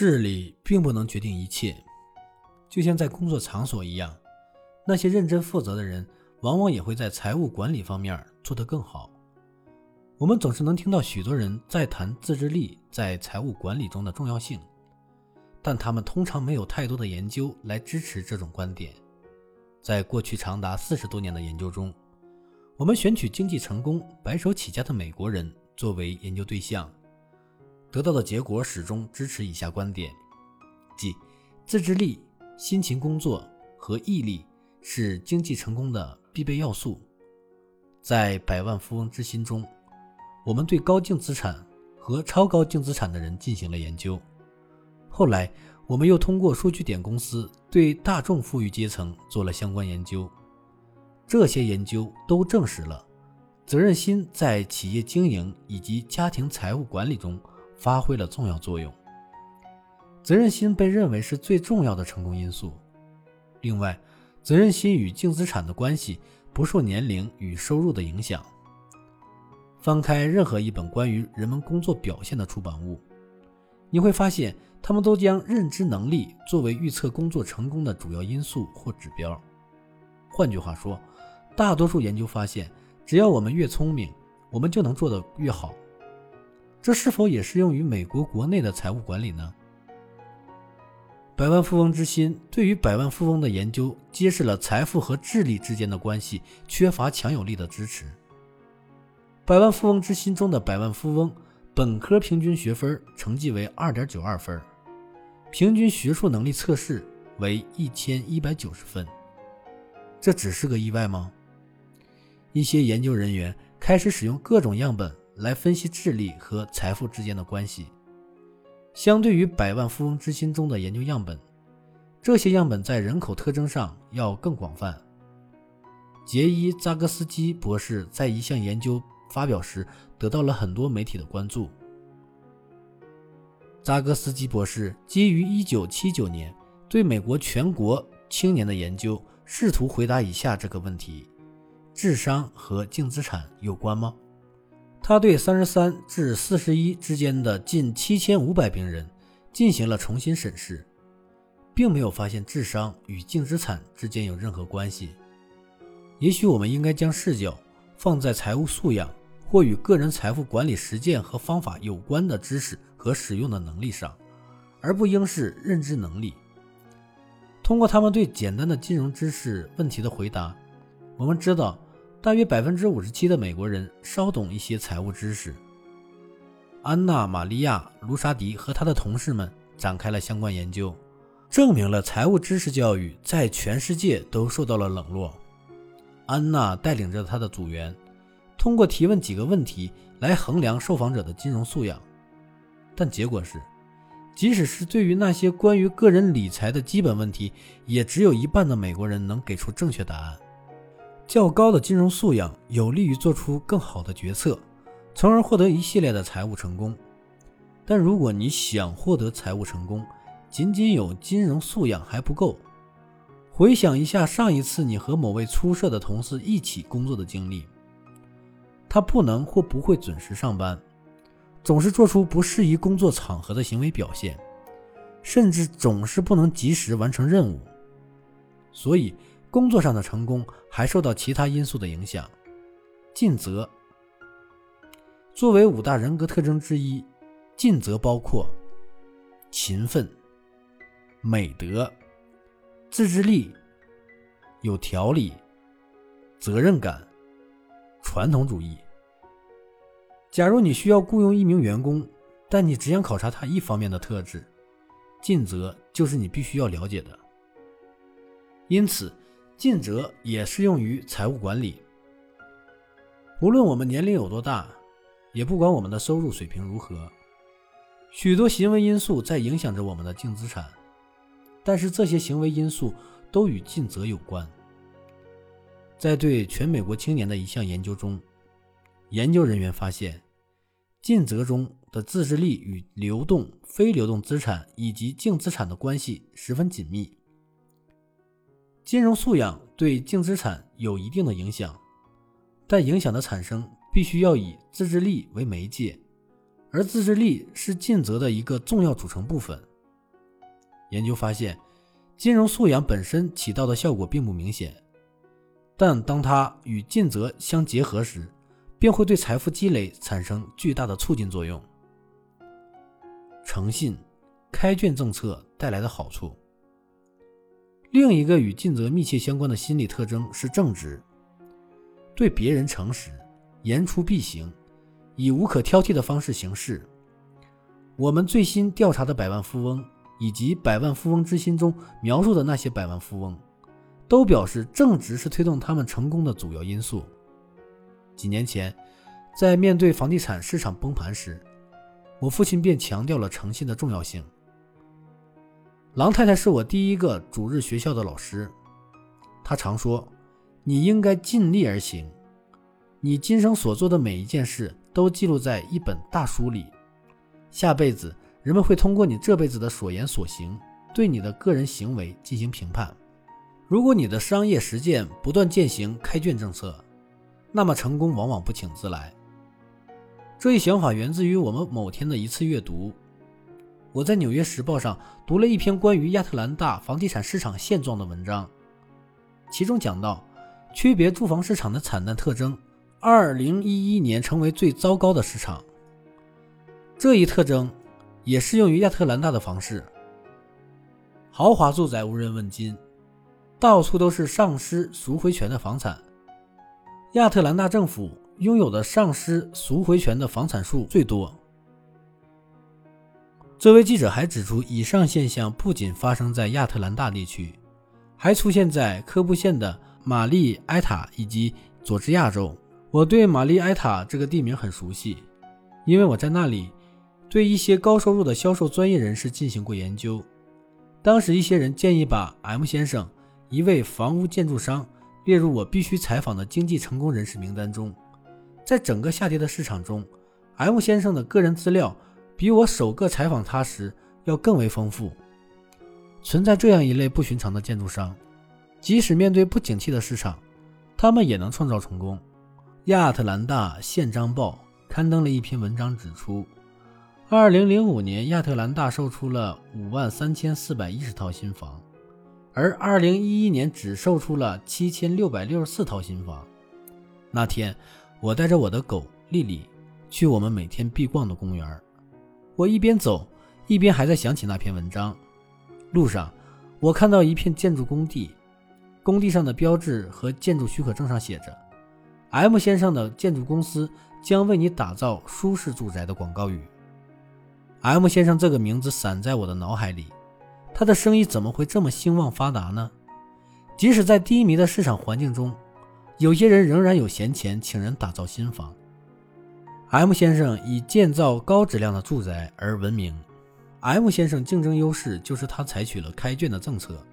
智力并不能决定一切，就像在工作场所一样，那些认真负责的人，往往也会在财务管理方面做得更好。我们总是能听到许多人在谈自制力在财务管理中的重要性，但他们通常没有太多的研究来支持这种观点。在过去长达四十多年的研究中，我们选取经济成功、白手起家的美国人作为研究对象。得到的结果始终支持以下观点，即自制力、辛勤工作和毅力是经济成功的必备要素。在《百万富翁之心》中，我们对高净资产和超高净资产的人进行了研究。后来，我们又通过数据点公司对大众富裕阶层做了相关研究。这些研究都证实了责任心在企业经营以及家庭财务管理中。发挥了重要作用。责任心被认为是最重要的成功因素。另外，责任心与净资产的关系不受年龄与收入的影响。翻开任何一本关于人们工作表现的出版物，你会发现他们都将认知能力作为预测工作成功的主要因素或指标。换句话说，大多数研究发现，只要我们越聪明，我们就能做得越好。这是否也适用于美国国内的财务管理呢？百万富翁之心对于百万富翁的研究揭示了财富和智力之间的关系缺乏强有力的支持。百万富翁之心中的百万富翁本科平均学分成绩为二点九二分，平均学术能力测试为一千一百九十分。这只是个意外吗？一些研究人员开始使用各种样本。来分析智力和财富之间的关系。相对于百万富翁之心中的研究样本，这些样本在人口特征上要更广泛。杰伊·扎格斯基博士在一项研究发表时得到了很多媒体的关注。扎格斯基博士基于1979年对美国全国青年的研究，试图回答以下这个问题：智商和净资产有关吗？他对三十三至四十一之间的近七千五百病人进行了重新审视，并没有发现智商与净资产之间有任何关系。也许我们应该将视角放在财务素养或与个人财富管理实践和方法有关的知识和使用的能力上，而不应是认知能力。通过他们对简单的金融知识问题的回答，我们知道。大约百分之五十七的美国人稍懂一些财务知识。安娜·玛利亚·卢沙迪和他的同事们展开了相关研究，证明了财务知识教育在全世界都受到了冷落。安娜带领着她的组员，通过提问几个问题来衡量受访者的金融素养，但结果是，即使是对于那些关于个人理财的基本问题，也只有一半的美国人能给出正确答案。较高的金融素养有利于做出更好的决策，从而获得一系列的财务成功。但如果你想获得财务成功，仅仅有金融素养还不够。回想一下上一次你和某位出色的同事一起工作的经历，他不能或不会准时上班，总是做出不适宜工作场合的行为表现，甚至总是不能及时完成任务。所以。工作上的成功还受到其他因素的影响。尽责作为五大人格特征之一，尽责包括勤奋、美德、自制力、有条理、责任感、传统主义。假如你需要雇佣一名员工，但你只想考察他一方面的特质，尽责就是你必须要了解的。因此。尽责也适用于财务管理。无论我们年龄有多大，也不管我们的收入水平如何，许多行为因素在影响着我们的净资产。但是这些行为因素都与尽责有关。在对全美国青年的一项研究中，研究人员发现，尽责中的自制力与流动、非流动资产以及净资产的关系十分紧密。金融素养对净资产有一定的影响，但影响的产生必须要以自制力为媒介，而自制力是尽责的一个重要组成部分。研究发现，金融素养本身起到的效果并不明显，但当它与尽责相结合时，便会对财富积累产生巨大的促进作用。诚信，开卷政策带来的好处。另一个与尽责密切相关的心理特征是正直，对别人诚实，言出必行，以无可挑剔的方式行事。我们最新调查的百万富翁。以及《百万富翁之心》中描述的那些百万富翁，都表示正直是推动他们成功的主要因素。几年前，在面对房地产市场崩盘时，我父亲便强调了诚信的重要性。郎太太是我第一个主日学校的老师，她常说：“你应该尽力而行，你今生所做的每一件事都记录在一本大书里，下辈子。”人们会通过你这辈子的所言所行，对你的个人行为进行评判。如果你的商业实践不断践行开卷政策，那么成功往往不请自来。这一想法源自于我们某天的一次阅读。我在《纽约时报》上读了一篇关于亚特兰大房地产市场现状的文章，其中讲到区别住房市场的惨淡特征。二零一一年成为最糟糕的市场，这一特征。也适用于亚特兰大的房市，豪华住宅无人问津，到处都是丧失赎回权的房产。亚特兰大政府拥有的丧失赎回权的房产数最多。这位记者还指出，以上现象不仅发生在亚特兰大地区，还出现在科布县的玛丽埃塔以及佐治亚州。我对玛丽埃塔这个地名很熟悉，因为我在那里。对一些高收入的销售专业人士进行过研究，当时一些人建议把 M 先生，一位房屋建筑商，列入我必须采访的经济成功人士名单中。在整个下跌的市场中，M 先生的个人资料比我首个采访他时要更为丰富。存在这样一类不寻常的建筑商，即使面对不景气的市场，他们也能创造成功。亚特兰大宪章报刊登了一篇文章，指出。二零零五年，亚特兰大售出了五万三千四百一十套新房，而二零一一年只售出了七千六百六十四套新房。那天，我带着我的狗丽丽去我们每天必逛的公园。我一边走，一边还在想起那篇文章。路上，我看到一片建筑工地，工地上的标志和建筑许可证上写着 “M 先生的建筑公司将为你打造舒适住宅”的广告语。M 先生这个名字闪在我的脑海里，他的生意怎么会这么兴旺发达呢？即使在低迷的市场环境中，有些人仍然有闲钱请人打造新房。M 先生以建造高质量的住宅而闻名。M 先生竞争优势就是他采取了开卷的政策，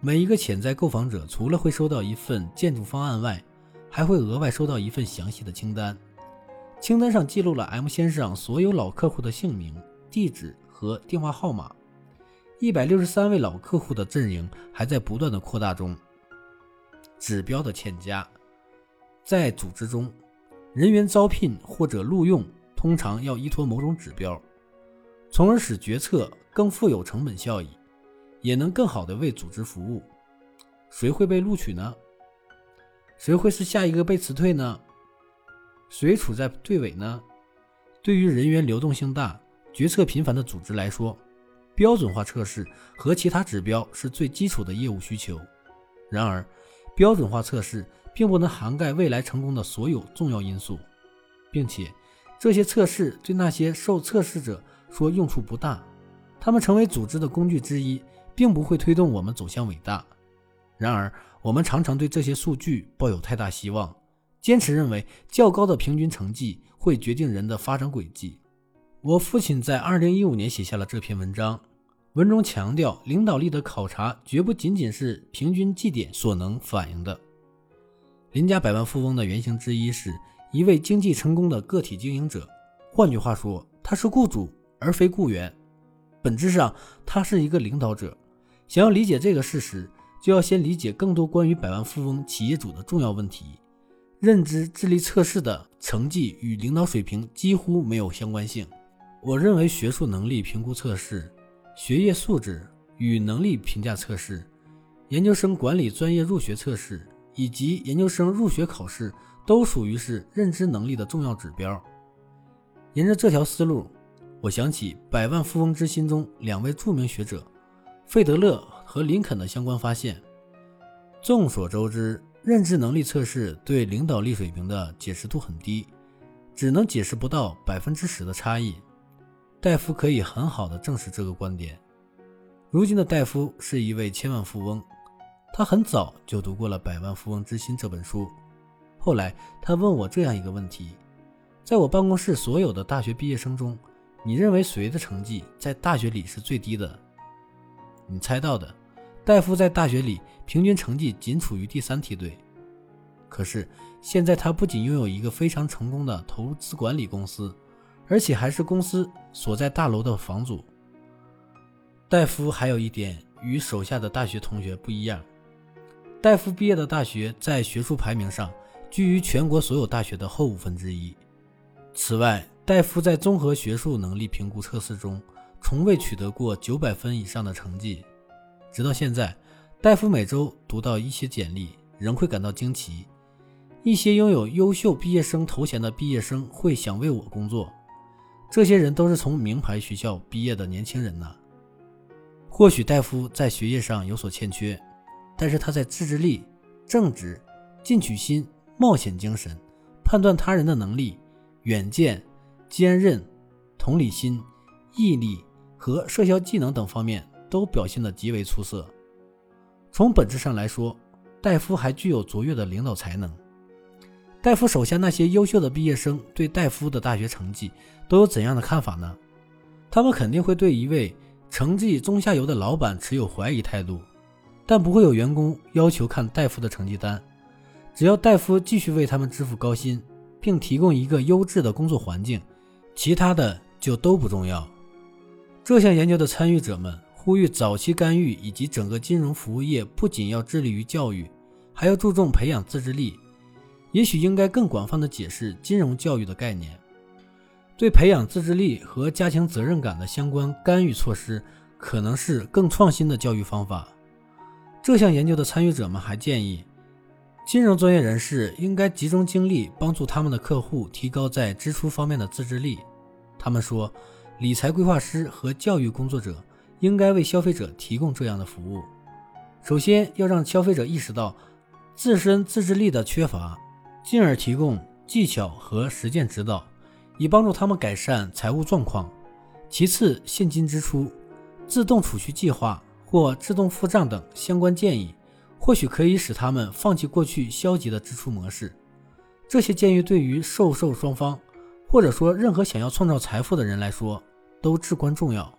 每一个潜在购房者除了会收到一份建筑方案外，还会额外收到一份详细的清单。清单上记录了 M 先生所有老客户的姓名、地址和电话号码。一百六十三位老客户的阵营还在不断的扩大中。指标的欠佳，在组织中，人员招聘或者录用通常要依托某种指标，从而使决策更富有成本效益，也能更好的为组织服务。谁会被录取呢？谁会是下一个被辞退呢？谁处在队尾呢？对于人员流动性大、决策频繁的组织来说，标准化测试和其他指标是最基础的业务需求。然而，标准化测试并不能涵盖未来成功的所有重要因素，并且这些测试对那些受测试者说用处不大。他们成为组织的工具之一，并不会推动我们走向伟大。然而，我们常常对这些数据抱有太大希望。坚持认为，较高的平均成绩会决定人的发展轨迹。我父亲在2015年写下了这篇文章，文中强调，领导力的考察绝不仅仅是平均绩点所能反映的。林家百万富翁的原型之一是一位经济成功的个体经营者，换句话说，他是雇主而非雇员，本质上他是一个领导者。想要理解这个事实，就要先理解更多关于百万富翁企业主的重要问题。认知智力测试的成绩与领导水平几乎没有相关性。我认为学术能力评估测试、学业素质与能力评价测试、研究生管理专业入学测试以及研究生入学考试都属于是认知能力的重要指标。沿着这条思路，我想起《百万富翁之心》中两位著名学者费德勒和林肯的相关发现。众所周知，认知能力测试对领导力水平的解释度很低，只能解释不到百分之十的差异。戴夫可以很好的证实这个观点。如今的戴夫是一位千万富翁，他很早就读过了《百万富翁之心》这本书。后来他问我这样一个问题：在我办公室所有的大学毕业生中，你认为谁的成绩在大学里是最低的？你猜到的。戴夫在大学里平均成绩仅处于第三梯队，可是现在他不仅拥有一个非常成功的投资管理公司，而且还是公司所在大楼的房主。戴夫还有一点与手下的大学同学不一样，戴夫毕业的大学在学术排名上居于全国所有大学的后五分之一。此外，戴夫在综合学术能力评估测试中从未取得过九百分以上的成绩。直到现在，戴夫每周读到一些简历，仍会感到惊奇。一些拥有优秀毕业生头衔的毕业生会想为我工作。这些人都是从名牌学校毕业的年轻人呢。或许戴夫在学业上有所欠缺，但是他在自制力、正直、进取心、冒险精神、判断他人的能力、远见、坚韧、同理心、毅力和社交技能等方面。都表现得极为出色。从本质上来说，戴夫还具有卓越的领导才能。戴夫手下那些优秀的毕业生对戴夫的大学成绩都有怎样的看法呢？他们肯定会对一位成绩中下游的老板持有怀疑态度，但不会有员工要求看戴夫的成绩单。只要戴夫继续为他们支付高薪，并提供一个优质的工作环境，其他的就都不重要。这项研究的参与者们。呼吁早期干预以及整个金融服务业不仅要致力于教育，还要注重培养自制力。也许应该更广泛的解释金融教育的概念。对培养自制力和加强责任感的相关干预措施，可能是更创新的教育方法。这项研究的参与者们还建议，金融专业人士应该集中精力帮助他们的客户提高在支出方面的自制力。他们说，理财规划师和教育工作者。应该为消费者提供这样的服务。首先要让消费者意识到自身自制力的缺乏，进而提供技巧和实践指导，以帮助他们改善财务状况。其次，现金支出、自动储蓄计划或自动付账等相关建议，或许可以使他们放弃过去消极的支出模式。这些建议对于受受双方，或者说任何想要创造财富的人来说，都至关重要。